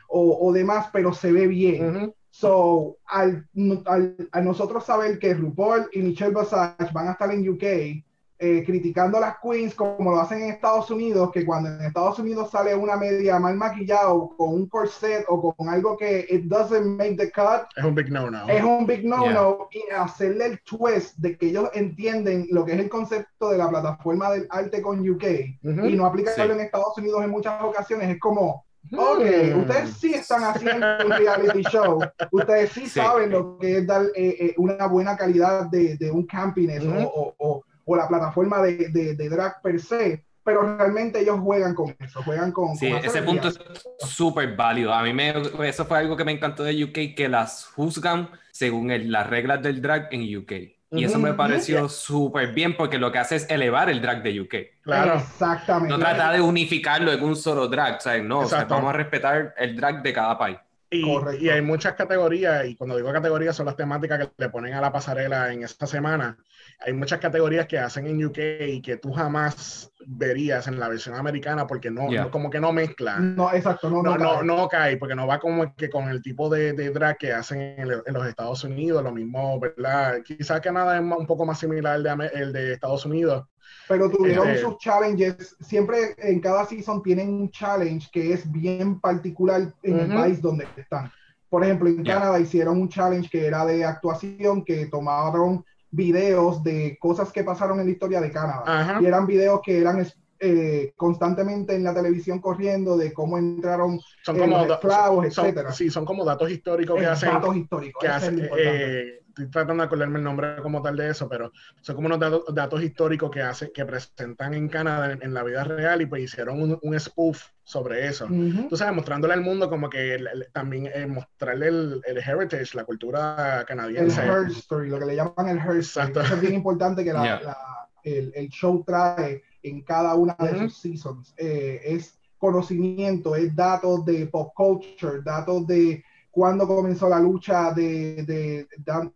o, o, demás, pero se ve bien. So, al, al, a nosotros saber que RuPaul y Michelle Visage van a estar en UK, eh, criticando a las queens como lo hacen en Estados Unidos, que cuando en Estados Unidos sale una media mal maquillada o con un corset o con algo que it doesn't make the cut, es un big no-no. Es un big no-no y hacerle el twist de que ellos entienden lo que es el concepto de la plataforma del arte con UK y no aplicarlo en Estados Unidos en muchas ocasiones es como, Ok, Hmm. ustedes sí están haciendo un reality show. Ustedes sí, Sí. saben lo que es dar eh, eh, una buena calidad de, de un campiness Ujú. o, o- o la plataforma de, de- de drag per se, pero realmente ellos juegan con eso, juegan con. Sí, con ese punto es súper válido. A mí me, eso fue algo que me encantó de UK, que las juzgan según el- las reglas del drag en UK. Y eso me pareció súper bien porque lo que hace es elevar el drag de UK. Claro. Exactamente. No trata de unificarlo en un solo drag, ¿sabes? No, o sea, vamos a respetar el drag de cada país. Y, y hay muchas categorías, y cuando digo categorías son las temáticas que le ponen a la pasarela en esta semana. Hay muchas categorías que hacen en UK y que tú jamás verías en la versión americana porque no, Yeah. no- como que no mezcla. No, exacto, no, no, No, no, cae. no cae, porque no va como que con el tipo de, de drag que hacen en, el- en los Estados Unidos, lo mismo, ¿verdad? Quizás Canadá es ma- un poco más similar al de, el de Estados Unidos. Pero tuvieron Este- sus challenges. Siempre en cada season tienen un challenge que es bien particular en el Ujú. país donde están. Por ejemplo, en Ya. Canadá hicieron un challenge que era de actuación, que tomaron videos de cosas que pasaron en la historia de Canadá. Ajá. Y eran videos que eran eh, constantemente en la televisión corriendo de cómo entraron Son eh, como los esclavos, son- etcétera. Sí, son como datos históricos que eh, hacen. datos históricos. que ese es hace, lo importante. eh, estoy tratando de acordarme el nombre como tal de eso, pero son como unos datos, datos históricos que hace, que presentan en Canadá en, en la vida real y pues hicieron un, un spoof sobre eso. Ujú. Tú sabes, mostrándole al mundo como que el- el- también eh, mostrarle el, el heritage, la cultura el canadiense. her story, lo que le llaman el her story. Exacto. Eso es bien importante que la- Yeah. la- el, el show trae en cada una de Ujú. sus seasons. Eh, es conocimiento, es datos de pop culture, datos de cuándo comenzó la lucha de, de-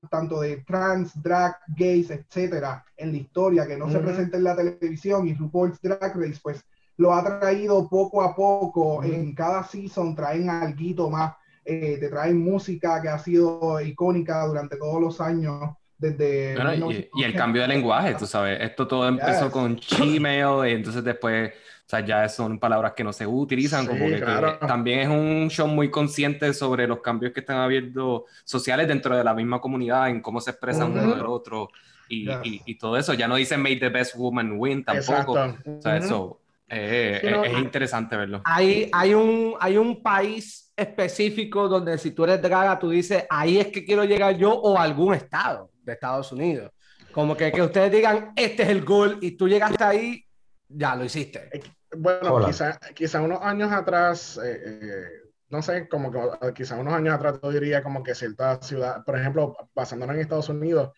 tanto de trans, drag, gays, etcétera, en la historia, que no se presenta en la televisión y RuPaul's Drag Race, pues lo ha traído poco a poco, en cada season traen algo más, eh, te traen música que ha sido icónica durante todos los años, desde... Bueno, y, y el 1980. cambio de lenguaje, tú sabes, esto todo empezó Yes. con Gmail y entonces después, o sea, ya son palabras que no se utilizan, Sí, como que, que claro. también es un show muy consciente sobre los cambios que están habiendo sociales dentro de la misma comunidad, en cómo se expresan uno Ujú. del otro y, Yes. y- y todo eso. Ya no dicen Make the best woman win tampoco. Exacto. O sea, Ujú. eso eh, Sí, es, no, es ah. interesante verlo. Hay, hay, un, hay un país específico donde si tú eres draga, tú dices, ahí es que quiero llegar yo o algún estado de Estados Unidos. Como que, que ustedes digan, este es el goal y tú llegaste ahí, ya lo hiciste. Bueno, Hola. quizá, quizá unos años atrás, eh, eh, no sé, como que eh, quizá unos años atrás yo diría como que cierta ciudad, por ejemplo, basándonos en Estados Unidos,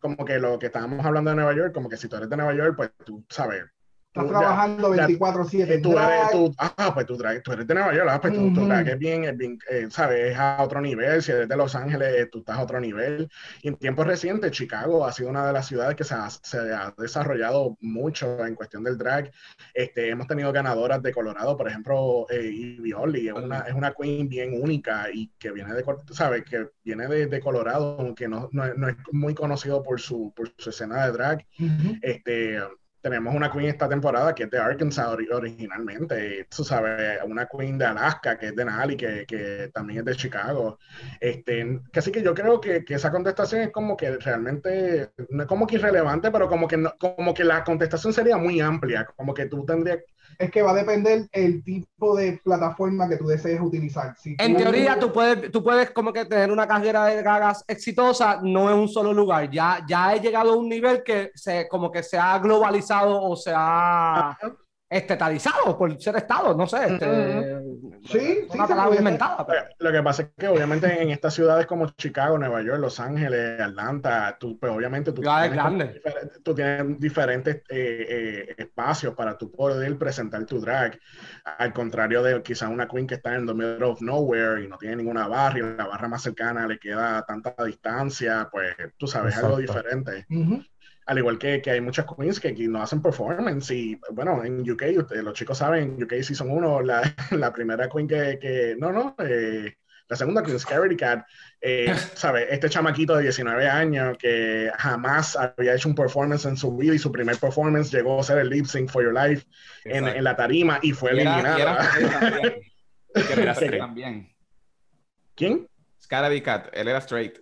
como que lo que estábamos hablando de Nueva York, como que si tú eres de Nueva York, pues tú sabes. Estás tú trabajando ya- 24/7. eh, tú tú, ah, pues tú, tú eres de Nueva York, ah, pues tú, tu Ujú. drag es bien, es bien eh, ¿sabes? Es a otro nivel, si eres de Los Ángeles, eh, tú estás a otro nivel. Y en tiempos recientes, Chicago ha sido una de las ciudades que se ha, se ha desarrollado mucho en cuestión del drag. Este, hemos tenido ganadoras de Colorado, por ejemplo, eh, Ivy Ollie, es una, es una queen bien única y que viene de, tú ¿sabes? Que viene de, de Colorado, aunque no, no, es- no es muy conocido por su, por su escena de drag. Ujú. Este, tenemos una queen esta temporada que es de Arkansas originalmente, tú sabes, una queen de Alaska que es de Nali, que, que también es de Chicago. Este, así que yo creo que, que, esa contestación es como que realmente, no es como que irrelevante, pero como que, no, como que la contestación sería muy amplia, como que tú tendrías es que va a depender el tipo de plataforma que tú desees utilizar. en teoría, tú puedes, tú puedes como que tener una carrera de gagas exitosa, no en un solo lugar. Ya, ya he llegado a un nivel que se, como que se ha globalizado o se ha estatalizado por ser Estado, no sé. Este, sí, una palabra inventada. Lo que pasa es que obviamente en estas ciudades como Chicago, Nueva York, Los Ángeles, Atlanta, tú, pues obviamente tú, tienes, tú tienes, diferentes eh, eh, espacios para tú poder presentar tu drag, al contrario de quizá una queen que está en the middle of nowhere y no tiene ninguna barra y la barra más cercana le queda tanta distancia, pues tú sabes, algo diferente al igual que, que hay muchas queens que, no hacen performance y bueno, en UK, los chicos saben, en UK Season 1, la, la primera queen que, que no, no, eh, la segunda queen, Scary Cat, eh, ¿sabe? Este chamaquito de 19 años que jamás había hecho un performance en su vida y su primer performance llegó a ser el lip sync for your life en, en, la tarima y fue eliminada. también. ¿Quién? Scary Cat, él era straight.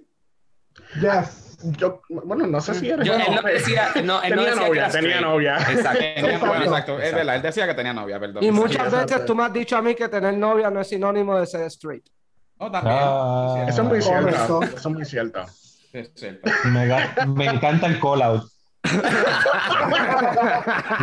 Yes yo, bueno, no sé si era. Yo, él no decía, no, él tenía no decía novia, tenía novia. Exacto, exacto, es verdad, él decía que tenía novia, perdón. Y muchas veces tú me has dicho a mí que tener novia no es sinónimo de ser straight. No, también. Ah, eso es muy cierto. Eso es muy cierto. Es cierto. Me, me encanta el call out.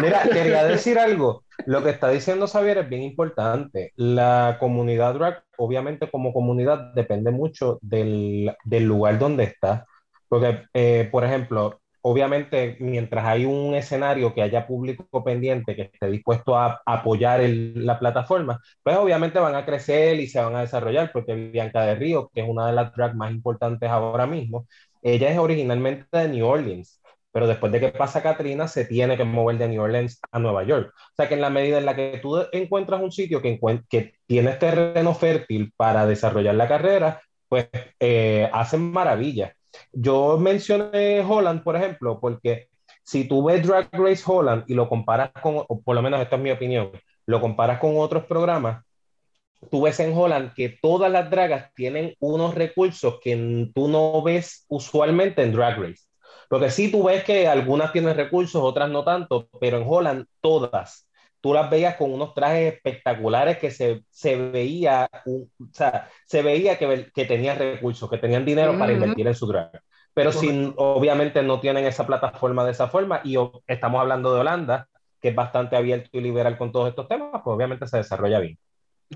Mira, quería decir algo. Lo que está diciendo Xavier es bien importante. La comunidad drag, obviamente como comunidad, depende mucho del, del lugar donde está. Porque, eh, por ejemplo, obviamente, mientras hay un escenario que haya público pendiente que esté dispuesto a apoyar la plataforma, pues obviamente van a crecer y se van a desarrollar, porque Bianca de Río, que es una de las drags más importantes ahora mismo, ella es originalmente de New Orleans, pero después de que pasa Katrina, se tiene que mover de New Orleans a Nueva York. O sea que en la medida en la que tú encuentras un sitio que, que tienes terreno fértil para desarrollar la carrera, pues eh, hacen maravillas. Yo mencioné Holland, por ejemplo, porque si tú ves Drag Race Holland y lo comparas con, por lo menos esta es mi opinión, lo comparas con otros programas, tú ves en Holland que todas las dragas tienen unos recursos que tú no ves usualmente en Drag Race. Porque sí tú ves que algunas tienen recursos, otras no tanto, pero en Holland todas tú las veías con unos trajes espectaculares que se, se veía, o sea, se veía que, que tenían recursos, que tenían dinero para invertir en su drag. Pero si obviamente no tienen esa plataforma de esa forma, y estamos hablando de Holanda, que es bastante abierto y liberal con todos estos temas, pues obviamente se desarrolla bien.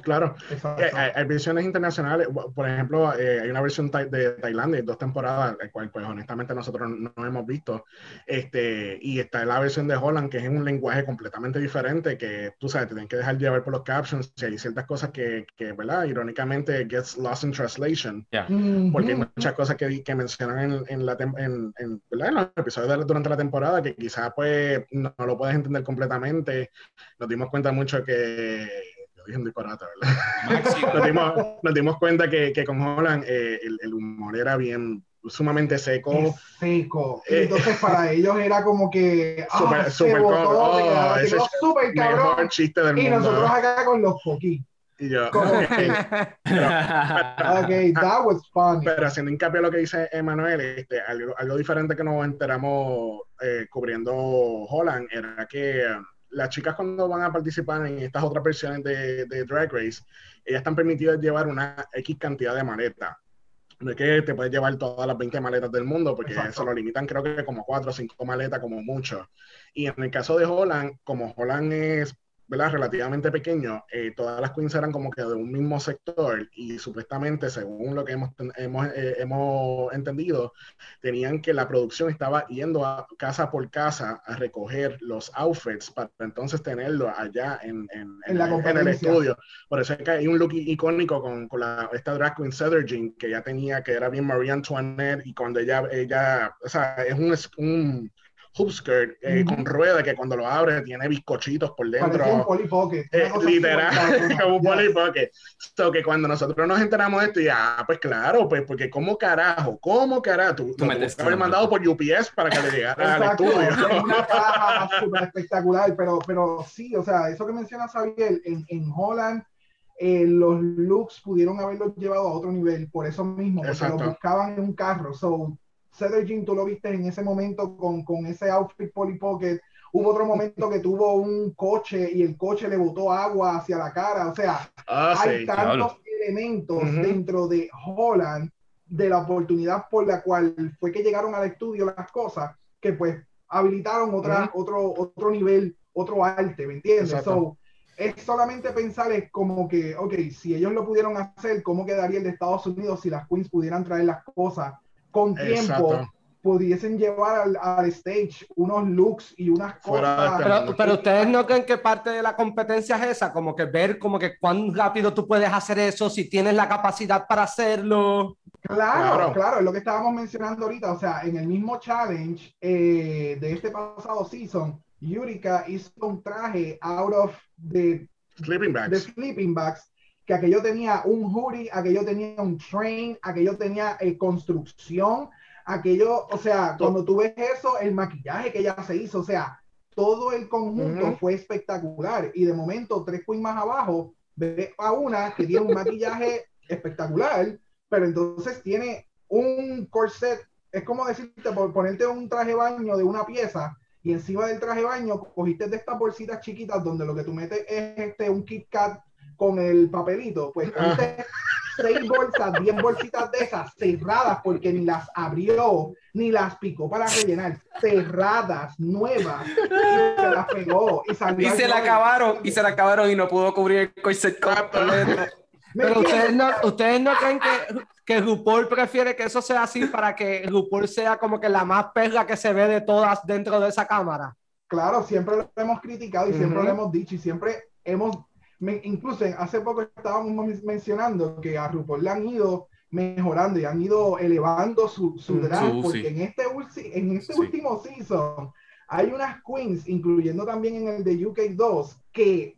Claro, eh, hay, hay, versiones internacionales, por ejemplo, eh, hay una versión de Tailandia, dos temporadas, el cual pues honestamente nosotros no, hemos visto, este, y está la versión de Holland, que es un lenguaje completamente diferente, que tú sabes, te tienen que dejar llevar por los captions, y hay ciertas cosas que, que ¿verdad? Irónicamente, gets lost in translation, porque hay muchas cosas que, que mencionan en, en, la en, en, ¿verdad? en los episodios durante la temporada que quizás pues no, no lo puedes entender completamente, nos dimos cuenta mucho que dije un disparate, ¿verdad? nos, dimos, nos, dimos, cuenta que, que con Holland eh, el, el, humor era bien sumamente seco. Es seco. Eh, Entonces para ellos era como que super, ah, super, oh, ese super cabrón. Mejor chiste del y mundo. Y nosotros acá con los poquí. Y yo, okay. okay, that was funny. Pero haciendo hincapié a lo que dice Emanuel, este, algo, algo diferente que nos enteramos eh, cubriendo Holland era que las chicas cuando van a participar en estas otras versiones de, de Drag Race, ellas están permitidas llevar una X cantidad de maletas. No es que te puedes llevar todas las 20 maletas del mundo, porque Exacto. se lo limitan creo que como 4 o 5 maletas como mucho. Y en el caso de Holland, como Holland es ¿verdad? relativamente pequeño, eh, todas las queens eran como que de un mismo sector y supuestamente, según lo que hemos, hemos, eh, hemos entendido, tenían que la producción estaba yendo a casa por casa a recoger los outfits para entonces tenerlo allá en, en, en, la en el estudio. Por eso es que hay un look icónico con, con la, esta drag queen Jean que ya tenía, que era bien Marie Antoinette y cuando ella, ella o sea, es un, un hoop skirt eh, con rueda que cuando lo abre tiene bizcochitos por dentro. Parecía un Eh, literal, como un Ya. Pocket. So que cuando nosotros nos enteramos de esto, y ah, pues claro, pues porque cómo carajo, cómo carajo, tú, Tú haber todo, mandado por UPS para que le llegara al estudio. es una caja súper espectacular, pero, pero sí, o sea, eso que menciona Xavier, en, en Holland eh, los looks pudieron haberlos llevado a otro nivel, por eso mismo, porque Exacto. los buscaban en un carro. So, Cedar Jean, tú lo viste en ese momento con, con ese outfit Polly Pocket. Hubo otro momento que tuvo un coche y el coche le botó agua hacia la cara. O sea, Ah, hay sí. tantos diablo. elementos Ujú. dentro de Holland de la oportunidad por la cual fue que llegaron al estudio las cosas que pues habilitaron otra, otro, otro nivel, otro arte, ¿me entiendes? So, es solamente pensar es como que, ok, si ellos lo pudieron hacer, ¿cómo quedaría el de Estados Unidos si las queens pudieran traer las cosas con tiempo? Exacto. Pudiesen llevar al, al stage unos looks y unas Fuera cosas. este Pero, pero ustedes no creen que parte de la competencia es esa, como que ver como que cuán rápido tú puedes hacer eso, si tienes la capacidad para hacerlo. Claro, Claro. claro, es lo que estábamos mencionando ahorita. O sea, en el mismo challenge eh, de este pasado season, Yurika hizo un traje out of the, Sleeping the bags. sleeping bags, que aquello tenía un hoodie, aquello tenía un train, aquello tenía eh, construcción, aquello, o sea, cuando tú ves eso, el maquillaje que ella se hizo, o sea, todo el conjunto fue espectacular. Y de momento, tres queens más abajo, ve a una que tiene un maquillaje espectacular, pero entonces tiene un corset, es como decirte, por ponerte un traje baño de una pieza y encima del traje de baño cogiste de estas bolsitas chiquitas donde lo que tú metes es este, un Kit Kat con el papelito, pues cogiste seis bolsas, diez bolsitas de esas cerradas porque ni las abrió ni las picó para rellenar, cerradas, nuevas, y se las pegó y salió Y se la acabaron, y se la acabaron y no pudo cubrir el corset completo. ¿Me Pero entiendes? ustedes no, ustedes no creen que, que RuPaul prefiere que eso sea así para que RuPaul sea como que la más perra que se ve de todas dentro de esa cámara. Claro, siempre lo hemos criticado y siempre Ujú. lo hemos dicho y siempre hemos, me- incluso hace poco estábamos men- mencionando que a RuPaul le han ido mejorando y han ido elevando su, su Mm, drag, su- porque sí. en este, en este Sí. último season hay unas queens, incluyendo también en el de UK2, que,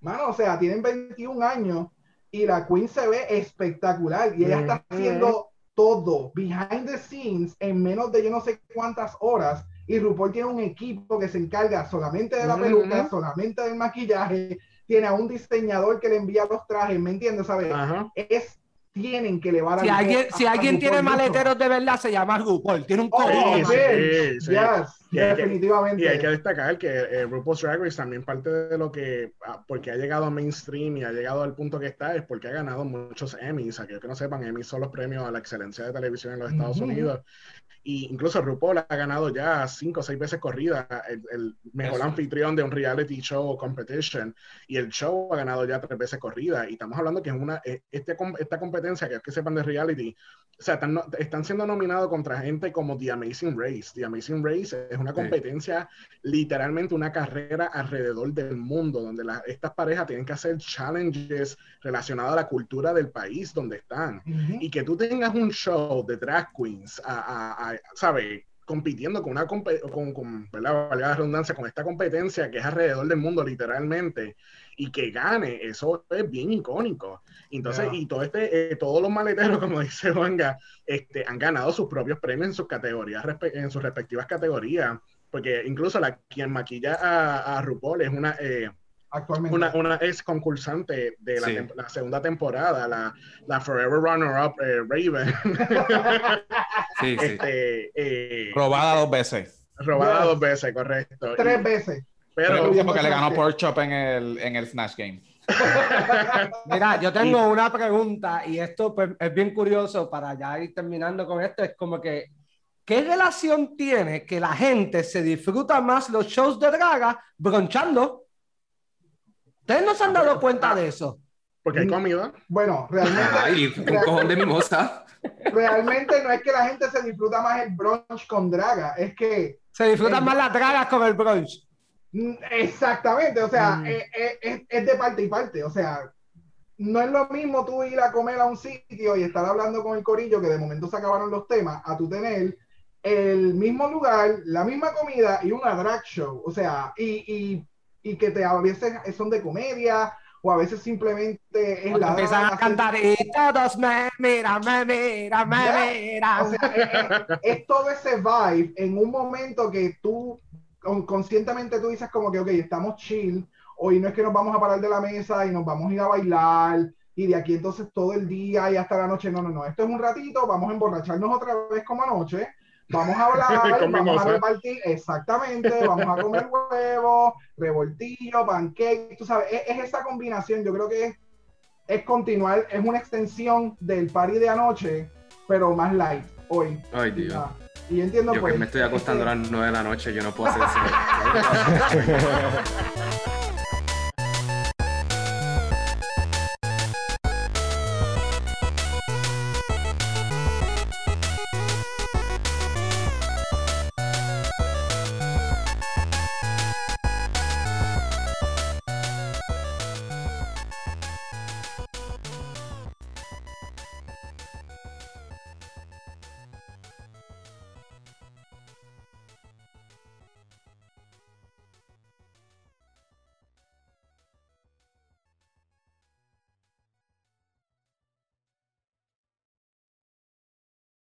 mano, o sea, tienen 21 años y la queen se ve espectacular y ella está haciendo todo behind the scenes en menos de yo no sé cuántas horas y RuPaul tiene un equipo que se encarga solamente de la peluca, solamente del maquillaje, tiene a un diseñador que le envía los trajes, ¿me entiendes? ¿Sabes? Ajá. Es, tienen que elevar Si al- alguien, a- si a alguien tiene maleteros de verdad, se llama RuPaul. Tiene un Oh, código. Sí, sí, sí. Yes, Y hay que- definitivamente. Y hay que destacar que eh, RuPaul's Drag Race también parte de lo que, ah, porque ha llegado a mainstream y ha llegado al punto que está, es porque ha ganado muchos Emmys. Aquellos que no sepan, Emmys son los premios a la excelencia de televisión en los Estados. Unidos. Y incluso RuPaul ha ganado ya cinco o seis veces corrida el, el mejor Eso. anfitrión de un reality show o competition. Y el show ha ganado ya tres veces corrida. Y estamos hablando que es una, eh, este, esta competencia, que es que sepan de reality, o sea, están, están siendo nominados contra gente como The Amazing Race. The Amazing Race es una Sí. competencia, literalmente una carrera alrededor del mundo, donde la- estas parejas tienen que hacer challenges relacionados a la cultura del país donde están. Ujú. Y que tú tengas un show de drag queens, a, a- a- ¿sabes? compitiendo con una con, con ¿verdad? Valga la redundancia, con esta competencia que es alrededor del mundo literalmente y que gane, eso es bien icónico. Entonces, Yeah. y todo este, eh, todos los maleteros, como dice Juanga, este, han ganado sus propios premios en sus categorías, en sus respectivas categorías, porque incluso la quien maquilla a, a RuPaul es una, eh, Actualmente. una, una ex concursante de la, Sí. tem- la segunda temporada, la, la Forever Runner-Up eh, Raven, Sí, sí. este, eh, Robada dos veces. robada Yes. dos veces, correcto. Tres Y- veces. Pero, Pero porque le ganó Pork Chop en el, en el Snatch Game. Mira, yo tengo una pregunta y esto pues, es bien curioso para ya ir terminando con esto. Es como que, ¿qué relación tiene que la gente se disfruta más los shows de draga bronchando? ¿Ustedes no se han dado cuenta de eso? porque hay comida. Bueno, realmente, Ay, un cojón de mimosa. realmente no es que la gente se disfruta más el brunch con draga, es que Se disfrutan más las dragas con el brunch. Mm, Exactamente, o sea, Mm. es, es- es- es de parte y parte, o sea, no es lo mismo tú ir a comer a un sitio y estar hablando con el corillo que de momento se acabaron los temas, a tú tener el mismo lugar, la misma comida y una drag show. O sea, y, y, y que te, a veces son de comedia o a veces simplemente es la empiezan a cantar y todos me miran, me miran, me miran. O sea, es, es todo ese vibe en un momento que tú conscientemente tú dices como que, ok, estamos chill, hoy no es que nos vamos a parar de la mesa y nos vamos a ir a bailar y de aquí entonces todo el día y hasta la noche, no, no, no, esto es un ratito, vamos a emborracharnos otra vez como anoche, vamos a hablar, vamos a repartir, exactamente, vamos a comer huevos, revoltillo, pancake, tú sabes, es, es esa combinación, yo creo que es, es continuar, es una extensión del party de anoche, pero más light hoy. Ay, Dios. Ah, y yo entiendo Yo pues. que me estoy acostando a las 9 de la noche, yo no puedo hacer eso.